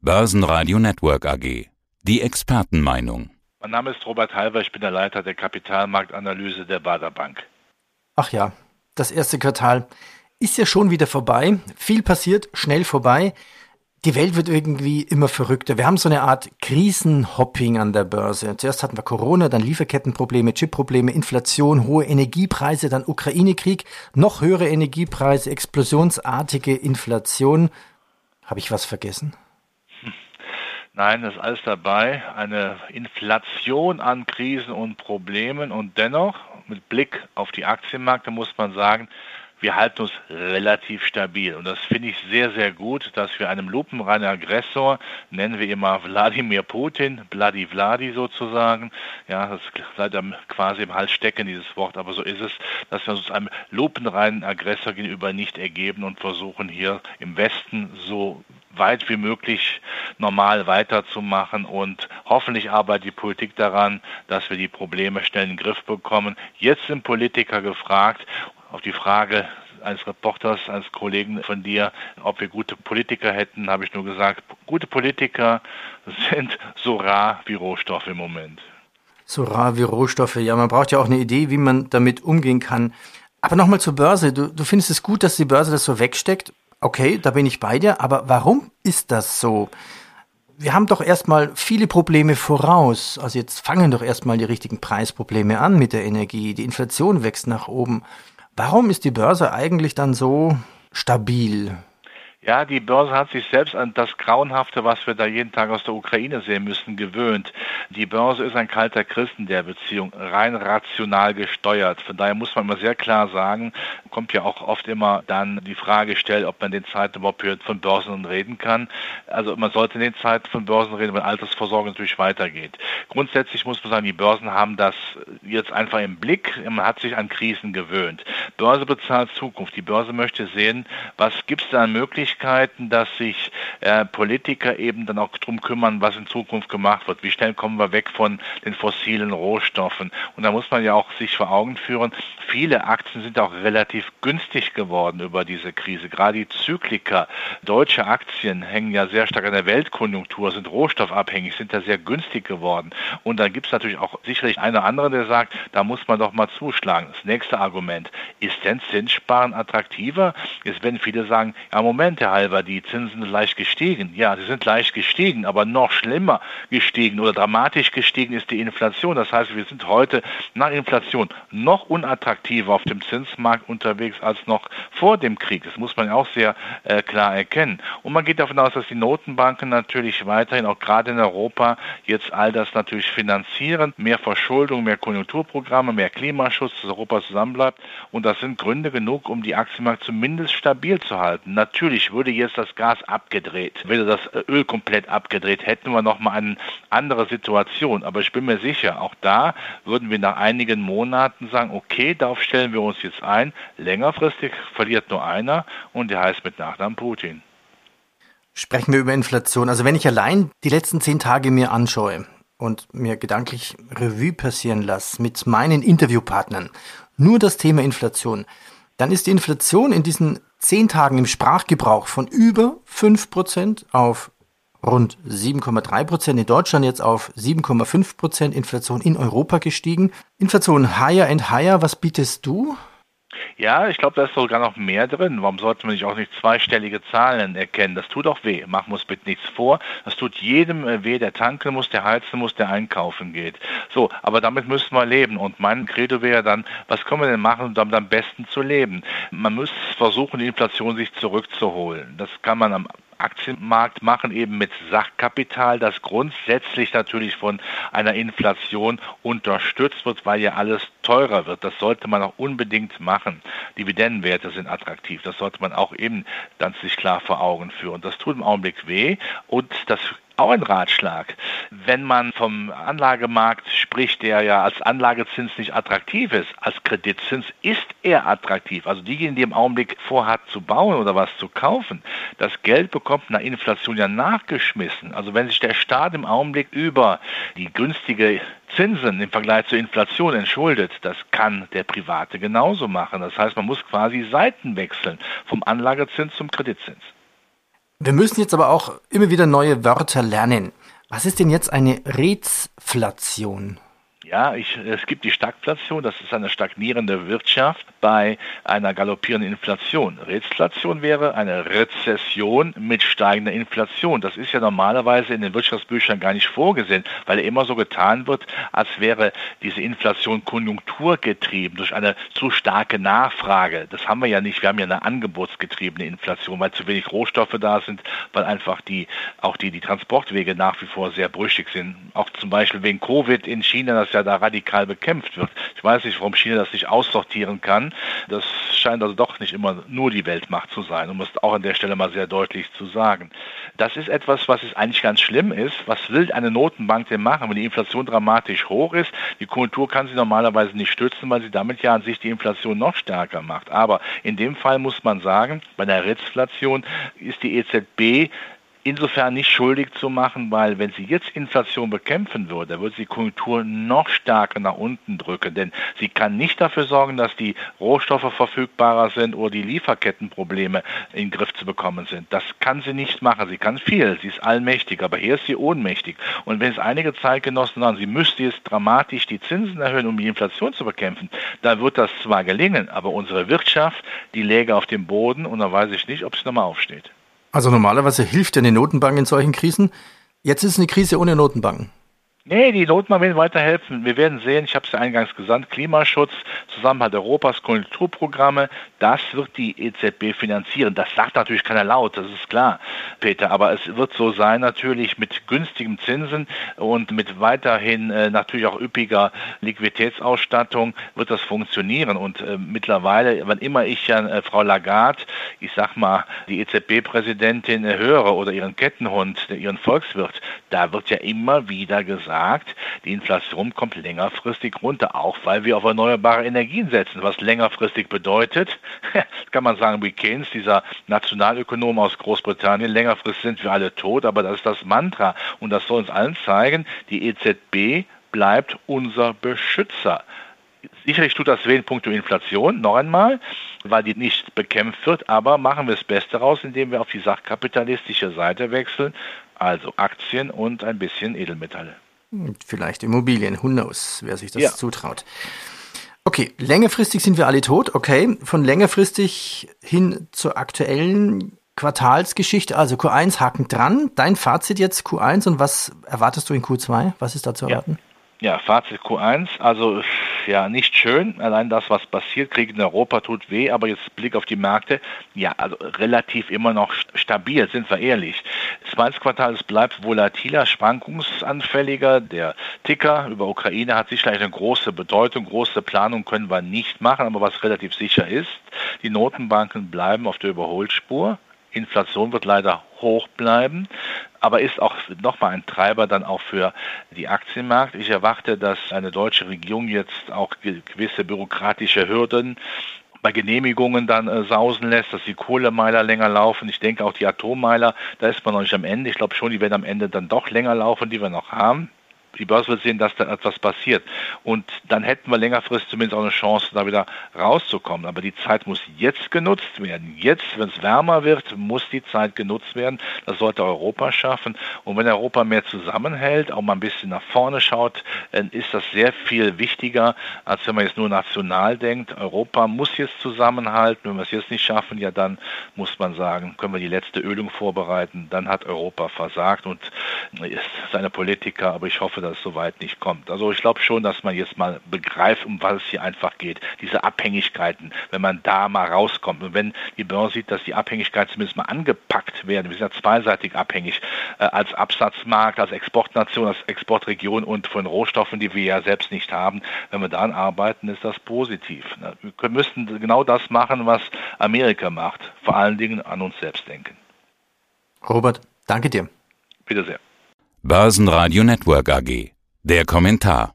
Börsenradio Network AG. Die Expertenmeinung. Mein Name ist Robert Halver, ich bin der Leiter der Kapitalmarktanalyse der Bader Bank. Ach ja, das erste Quartal ist ja schon wieder vorbei. Viel passiert, schnell vorbei. Die Welt wird irgendwie immer verrückter. Wir haben so eine Art Krisenhopping an der Börse. Zuerst hatten wir Corona, dann Lieferkettenprobleme, Chipprobleme, Inflation, hohe Energiepreise, dann Ukraine-Krieg, noch höhere Energiepreise, explosionsartige Inflation. Habe ich was vergessen? Nein, das ist alles dabei. Eine Inflation an Krisen und Problemen und dennoch mit Blick auf die Aktienmärkte muss man sagen, wir halten uns relativ stabil. Und das finde ich sehr, sehr gut, dass wir einem lupenreinen Aggressor, nennen wir immer Wladimir Putin, Vladi Vladi sozusagen, ja, das ist leider quasi im Hals stecken, dieses Wort, aber so ist es, dass wir uns einem lupenreinen Aggressor gegenüber nicht ergeben und versuchen hier im Westen so weit wie möglich normal weiterzumachen und hoffentlich arbeitet die Politik daran, dass wir die Probleme schnell in den Griff bekommen. Jetzt sind Politiker gefragt auf die Frage eines Reporters, eines Kollegen von dir, ob wir gute Politiker hätten, habe ich nur gesagt, gute Politiker sind so rar wie Rohstoffe im Moment. So rar wie Rohstoffe, ja, man braucht ja auch eine Idee, wie man damit umgehen kann. Aber nochmal zur Börse. Du, du findest es gut, dass die Börse das so wegsteckt. Okay, da bin ich bei dir. Aber warum ist das so? Wir haben doch erstmal viele Probleme voraus. Also jetzt fangen doch erstmal die richtigen Preisprobleme an mit der Energie. Die Inflation wächst nach oben. Warum ist die Börse eigentlich dann so stabil? Ja, die Börse hat sich selbst an das Grauenhafte, was wir da jeden Tag aus der Ukraine sehen müssen, gewöhnt. Die Börse ist ein kalter Christen der Beziehung, rein rational gesteuert. Von daher muss man immer sehr klar sagen, kommt ja auch oft immer dann die Frage gestellt, ob man den Zeiten überhaupt von Börsen reden kann. Also man sollte in den Zeiten von Börsen reden, wenn Altersvorsorge natürlich weitergeht. Grundsätzlich muss man sagen, die Börsen haben das jetzt einfach im Blick. Man hat sich an Krisen gewöhnt. Börse bezahlt Zukunft. Die Börse möchte sehen, was gibt es da an Möglichkeiten, Möglichkeiten, dass sich äh, Politiker eben dann auch darum kümmern, was in Zukunft gemacht wird. Wie schnell kommen wir weg von den fossilen Rohstoffen? Und da muss man ja auch sich vor Augen führen, viele Aktien sind auch relativ günstig geworden über diese Krise. Gerade die Zykliker, deutsche Aktien hängen ja sehr stark an der Weltkonjunktur, sind rohstoffabhängig, sind da sehr günstig geworden. Und dann gibt es natürlich auch sicherlich einer andere, der sagt, da muss man doch mal zuschlagen. Das nächste Argument, ist denn Zinssparen attraktiver? Jetzt werden viele sagen, ja Moment, Momente halber, die Zinsen sind leicht gestiegen. Ja, sie sind leicht gestiegen, aber noch schlimmer gestiegen oder dramatisch gestiegen ist die Inflation. Das heißt, wir sind heute nach Inflation noch unattraktiver auf dem Zinsmarkt unterwegs als noch vor dem Krieg. Das muss man auch sehr äh, klar erkennen. Und man geht davon aus, dass die Notenbanken natürlich weiterhin, auch gerade in Europa, jetzt all das natürlich finanzieren. Mehr Verschuldung, mehr Konjunkturprogramme, mehr Klimaschutz, dass Europa zusammenbleibt. Und das sind Gründe genug, um die Aktienmarkt zumindest stabil zu halten. Natürlich würde jetzt das Gas abgedreht, würde das Öl komplett abgedreht, hätten wir nochmal eine andere Situation. Aber ich bin mir sicher, auch da würden wir nach einigen Monaten sagen, okay, darauf stellen wir uns jetzt ein. Längerfristig verliert nur einer und der heißt mit Nachnamen Putin. Sprechen wir über Inflation. Also wenn ich allein die letzten zehn Tage mir anschaue und mir gedanklich Revue passieren lasse mit meinen Interviewpartnern, nur das Thema Inflation, dann ist die Inflation in diesen zehn Tagen im Sprachgebrauch von über 5% auf rund 7,3% in Deutschland, jetzt auf 7,5% Inflation in Europa gestiegen. Inflation higher and higher, was bietest du? Ja, ich glaube, da ist sogar noch mehr drin. Warum sollte man nicht auch nicht zweistellige Zahlen erkennen? Das tut auch weh. Machen wir uns bitte nichts vor. Das tut jedem äh, weh, der tanken muss, der heizen muss, der einkaufen geht. So, aber damit müssen wir leben. Und mein Credo wäre dann, was können wir denn machen, um damit am besten zu leben? Man muss versuchen, die Inflation sich zurückzuholen. Das kann man am Aktienmarkt machen, eben mit Sachkapital, das grundsätzlich natürlich von einer Inflation unterstützt wird, weil ja alles teurer wird. Das sollte man auch unbedingt machen. Dividendenwerte sind attraktiv. Das sollte man auch eben dann sich klar vor Augen führen. Das tut im Augenblick weh und das auch ein Ratschlag. Wenn man vom Anlagemarkt spricht, der ja als Anlagezins nicht attraktiv ist, als Kreditzins ist er attraktiv. Also diejenigen, die im Augenblick vorhat zu bauen oder was zu kaufen, das Geld bekommt nach Inflation ja nachgeschmissen. Also wenn sich der Staat im Augenblick über die günstige Zinsen im Vergleich zur Inflation entschuldet, das kann der Private genauso machen. Das heißt, man muss quasi Seiten wechseln vom Anlagezins zum Kreditzins. Wir müssen jetzt aber auch immer wieder neue Wörter lernen. Was ist denn jetzt eine Rezflation? Ja, ich, es gibt die Stagflation, das ist eine stagnierende Wirtschaft bei einer galoppierenden Inflation. Rezflation wäre eine Rezession mit steigender Inflation. Das ist ja normalerweise in den Wirtschaftsbüchern gar nicht vorgesehen, weil immer so getan wird, als wäre diese Inflation konjunkturgetrieben durch eine zu starke Nachfrage. Das haben wir ja nicht. Wir haben ja eine angebotsgetriebene Inflation, weil zu wenig Rohstoffe da sind, weil einfach die, auch die, die Transportwege nach wie vor sehr brüchig sind. Auch zum Beispiel wegen Covid in China, das ja ja da radikal bekämpft wird. Ich weiß nicht, warum China das nicht aussortieren kann. Das scheint also doch nicht immer nur die Weltmacht zu sein, um es auch an der Stelle mal sehr deutlich zu sagen. Das ist etwas, was es eigentlich ganz schlimm ist. Was will eine Notenbank denn machen, wenn die Inflation dramatisch hoch ist? Die Kultur kann sie normalerweise nicht stützen, weil sie damit ja an sich die Inflation noch stärker macht. Aber in dem Fall muss man sagen, bei der Rezflation ist die EZB insofern nicht schuldig zu machen, weil wenn sie jetzt Inflation bekämpfen würde, würde sie die Konjunktur noch stärker nach unten drücken. Denn sie kann nicht dafür sorgen, dass die Rohstoffe verfügbarer sind oder die Lieferkettenprobleme in den Griff zu bekommen sind. Das kann sie nicht machen. Sie kann viel, sie ist allmächtig, aber hier ist sie ohnmächtig. Und wenn es einige Zeitgenossen sagen, sie müsste jetzt dramatisch die Zinsen erhöhen, um die Inflation zu bekämpfen, dann wird das zwar gelingen, aber unsere Wirtschaft, die läge auf dem Boden und dann weiß ich nicht, ob sie nochmal aufsteht. Also normalerweise hilft ja eine Notenbank in solchen Krisen. Jetzt ist eine Krise ohne Notenbanken. Nee, die Notenbank will weiterhelfen. Wir werden sehen, ich habe es ja eingangs gesagt, Klimaschutz, Zusammenhalt Europas, Konjunkturprogramme, das wird die EZB finanzieren. Das sagt natürlich keiner laut, das ist klar, Peter. Aber es wird so sein, natürlich mit günstigem Zinsen und mit weiterhin äh, natürlich auch üppiger Liquiditätsausstattung wird das funktionieren. Und äh, mittlerweile, wann immer ich ja äh, Frau Lagarde, ich sag mal, die EZB-Präsidentin äh, höre oder ihren Kettenhund, ihren Volkswirt, da wird ja immer wieder gesagt, sagt, die Inflation kommt längerfristig runter, auch weil wir auf erneuerbare Energien setzen. Was längerfristig bedeutet, kann man sagen, wie Keynes, dieser Nationalökonom aus Großbritannien, längerfristig sind wir alle tot, aber das ist das Mantra. Und das soll uns allen zeigen, die EZB bleibt unser Beschützer. Sicherlich tut das weh in puncto Inflation, noch einmal, weil die nicht bekämpft wird, aber machen wir das Beste raus, indem wir auf die sachkapitalistische Seite wechseln, also Aktien und ein bisschen Edelmetalle. Vielleicht Immobilien, who knows, wer sich das ja. zutraut. Okay, längerfristig sind wir alle tot, okay. Von längerfristig hin zur aktuellen Quartalsgeschichte, also Q1 haken dran. Dein Fazit jetzt Q1 und was erwartest du in Q2? Was ist da zu erwarten? Ja. Ja, Fazit Q1, also ja, nicht schön. Allein das, was passiert, Krieg in Europa tut weh, aber jetzt Blick auf die Märkte, ja, also relativ immer noch stabil, sind wir ehrlich. Zweites Quartal, es bleibt volatiler, schwankungsanfälliger. Der Ticker über Ukraine hat sicherlich eine große Bedeutung, große Planung können wir nicht machen, aber was relativ sicher ist, die Notenbanken bleiben auf der Überholspur. Inflation wird leider hoch bleiben, aber ist auch nochmal ein Treiber dann auch für die Aktienmarkt. Ich erwarte, dass eine deutsche Regierung jetzt auch gewisse bürokratische Hürden bei Genehmigungen dann äh, sausen lässt, dass die Kohlemeiler länger laufen. Ich denke auch die Atommeiler, da ist man noch nicht am Ende. Ich glaube schon, die werden am Ende dann doch länger laufen, die wir noch haben die Börse wird sehen, dass da etwas passiert. Und dann hätten wir längerfristig zumindest auch eine Chance, da wieder rauszukommen. Aber die Zeit muss jetzt genutzt werden. Jetzt, wenn es wärmer wird, muss die Zeit genutzt werden. Das sollte Europa schaffen. Und wenn Europa mehr zusammenhält, auch mal ein bisschen nach vorne schaut, dann ist das sehr viel wichtiger, als wenn man jetzt nur national denkt. Europa muss jetzt zusammenhalten. Wenn wir es jetzt nicht schaffen, ja, dann muss man sagen, können wir die letzte Ölung vorbereiten. Dann hat Europa versagt und ist seine Politiker. Aber ich hoffe, dass es soweit nicht kommt. Also ich glaube schon, dass man jetzt mal begreift, um was es hier einfach geht. Diese Abhängigkeiten, wenn man da mal rauskommt. Und wenn die Börse sieht, dass die Abhängigkeiten zumindest mal angepackt werden, wir sind ja zweiseitig abhängig äh, als Absatzmarkt, als Exportnation, als Exportregion und von Rohstoffen, die wir ja selbst nicht haben. Wenn wir daran arbeiten, ist das positiv. Ne? Wir müssten genau das machen, was Amerika macht. Vor allen Dingen an uns selbst denken. Robert, danke dir. Bitte sehr. Börsenradio Network AG. Der Kommentar